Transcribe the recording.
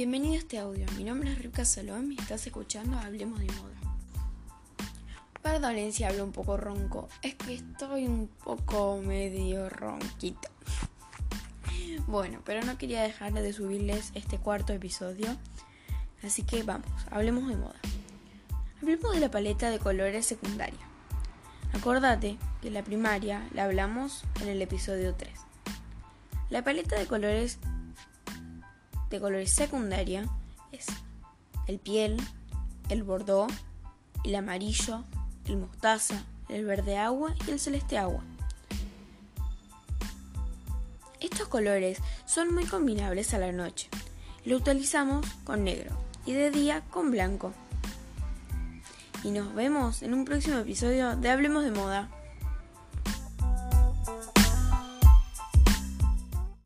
Bienvenido a este audio. Mi nombre es Rivka Salom y estás escuchando Hablemos de Moda. Perdonen si hablo un poco ronco, es que estoy un poco medio ronquito. Bueno, pero no quería dejar de subirles este cuarto episodio, así que vamos, hablemos de moda. Hablemos de la paleta de colores secundaria. Acordate que la primaria la hablamos en el episodio 3. La paleta de colores de colores secundaria es el piel, el bordeaux, el amarillo, el mostaza, el verde agua y el celeste agua. Estos colores son muy combinables a la noche. Lo utilizamos con negro y de día con blanco. Y nos vemos en un próximo episodio de Hablemos de Moda.